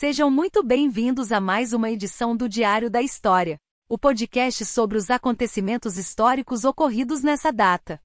Sejam muito bem-vindos a mais uma edição do Diário da História, o podcast sobre os acontecimentos históricos ocorridos nessa data.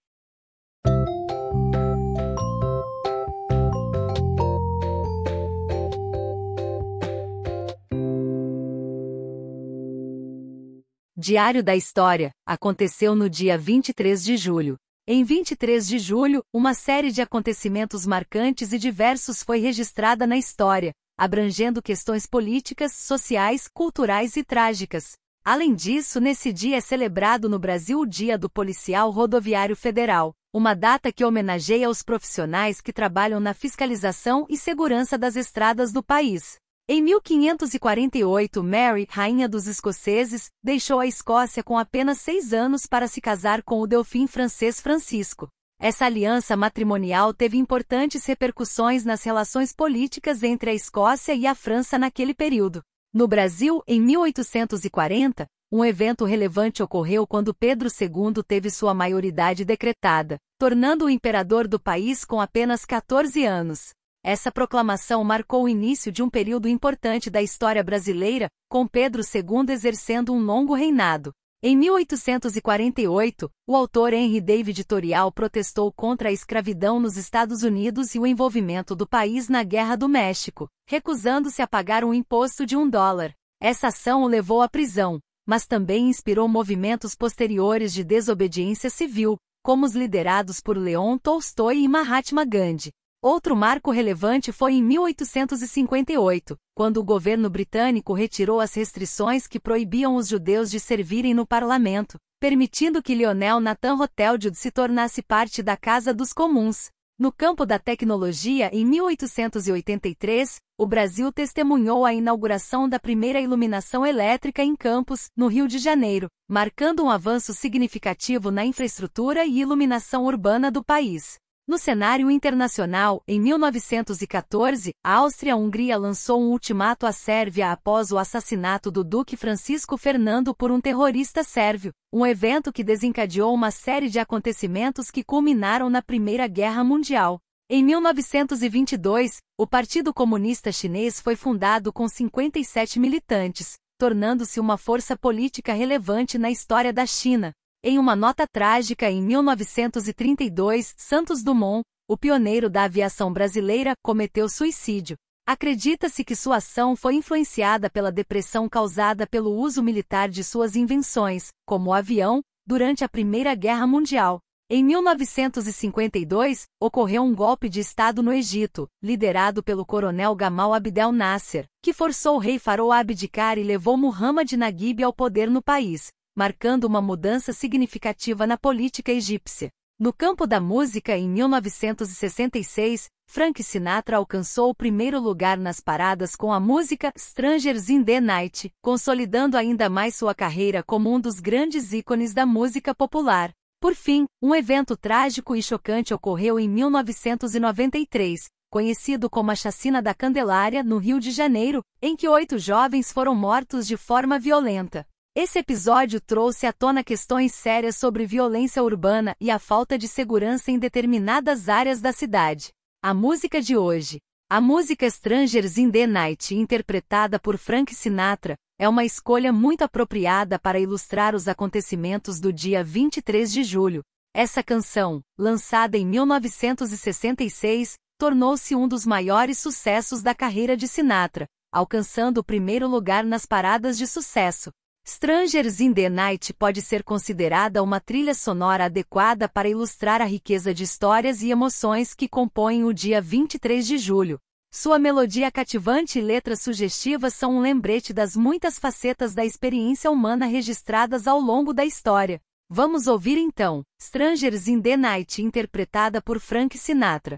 Diário da História aconteceu no dia 23 de julho. Em 23 de julho, uma série de acontecimentos marcantes e diversos foi registrada na história, abrangendo questões políticas, sociais, culturais e trágicas. Além disso, nesse dia é celebrado no Brasil o Dia do Policial Rodoviário Federal, uma data que homenageia os profissionais que trabalham na fiscalização e segurança das estradas do país. Em 1548, Mary, rainha dos escoceses, deixou a Escócia com apenas seis anos para se casar com o delfim francês Francisco. Essa aliança matrimonial teve importantes repercussões nas relações políticas entre a Escócia e a França naquele período. No Brasil, em 1840, um evento relevante ocorreu quando Pedro II teve sua maioridade decretada, tornando-o imperador do país com apenas 14 anos. Essa proclamação marcou o início de um período importante da história brasileira, com Pedro II exercendo um longo reinado. Em 1848, o autor Henry David Thoreau protestou contra a escravidão nos Estados Unidos e o envolvimento do país na Guerra do México, recusando-se a pagar um imposto de um dólar. Essa ação o levou à prisão, mas também inspirou movimentos posteriores de desobediência civil, como os liderados por Leon Tolstói e Mahatma Gandhi. Outro marco relevante foi em 1858, quando o governo britânico retirou as restrições que proibiam os judeus de servirem no parlamento, permitindo que Lionel Nathan Rothschild se tornasse parte da Casa dos Comuns. No campo da tecnologia, em 1883, o Brasil testemunhou a inauguração da primeira iluminação elétrica em campos, no Rio de Janeiro, marcando um avanço significativo na infraestrutura e iluminação urbana do país. No cenário internacional, em 1914, a Áustria-Hungria lançou um ultimato à Sérvia após o assassinato do Duque Francisco Fernando por um terrorista sérvio, um evento que desencadeou uma série de acontecimentos que culminaram na Primeira Guerra Mundial. Em 1922, o Partido Comunista Chinês foi fundado com 57 militantes, tornando-se uma força política relevante na história da China. Em uma nota trágica em 1932, Santos Dumont, o pioneiro da aviação brasileira, cometeu suicídio. Acredita-se que sua ação foi influenciada pela depressão causada pelo uso militar de suas invenções, como o avião, durante a Primeira Guerra Mundial. Em 1952, ocorreu um golpe de Estado no Egito, liderado pelo coronel Gamal Abdel Nasser, que forçou o rei Faraó a abdicar e levou Muhammad Naguib ao poder no país, marcando uma mudança significativa na política egípcia. No campo da música, em 1966, Frank Sinatra alcançou o primeiro lugar nas paradas com a música Strangers in the Night, consolidando ainda mais sua carreira como um dos grandes ícones da música popular. Por fim, um evento trágico e chocante ocorreu em 1993, conhecido como a Chacina da Candelária, no Rio de Janeiro, em que oito jovens foram mortos de forma violenta. Esse episódio trouxe à tona questões sérias sobre violência urbana e a falta de segurança em determinadas áreas da cidade. A música de hoje. A música Strangers in the Night, interpretada por Frank Sinatra, é uma escolha muito apropriada para ilustrar os acontecimentos do dia 23 de julho. Essa canção, lançada em 1966, tornou-se um dos maiores sucessos da carreira de Sinatra, alcançando o primeiro lugar nas paradas de sucesso. Strangers in the Night pode ser considerada uma trilha sonora adequada para ilustrar a riqueza de histórias e emoções que compõem o dia 23 de julho. Sua melodia cativante e letras sugestivas são um lembrete das muitas facetas da experiência humana registradas ao longo da história. Vamos ouvir então, Strangers in the Night interpretada por Frank Sinatra.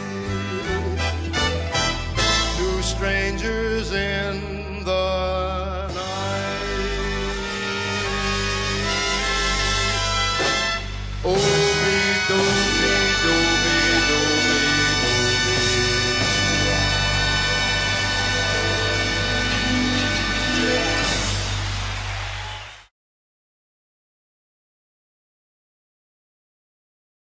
two strangers in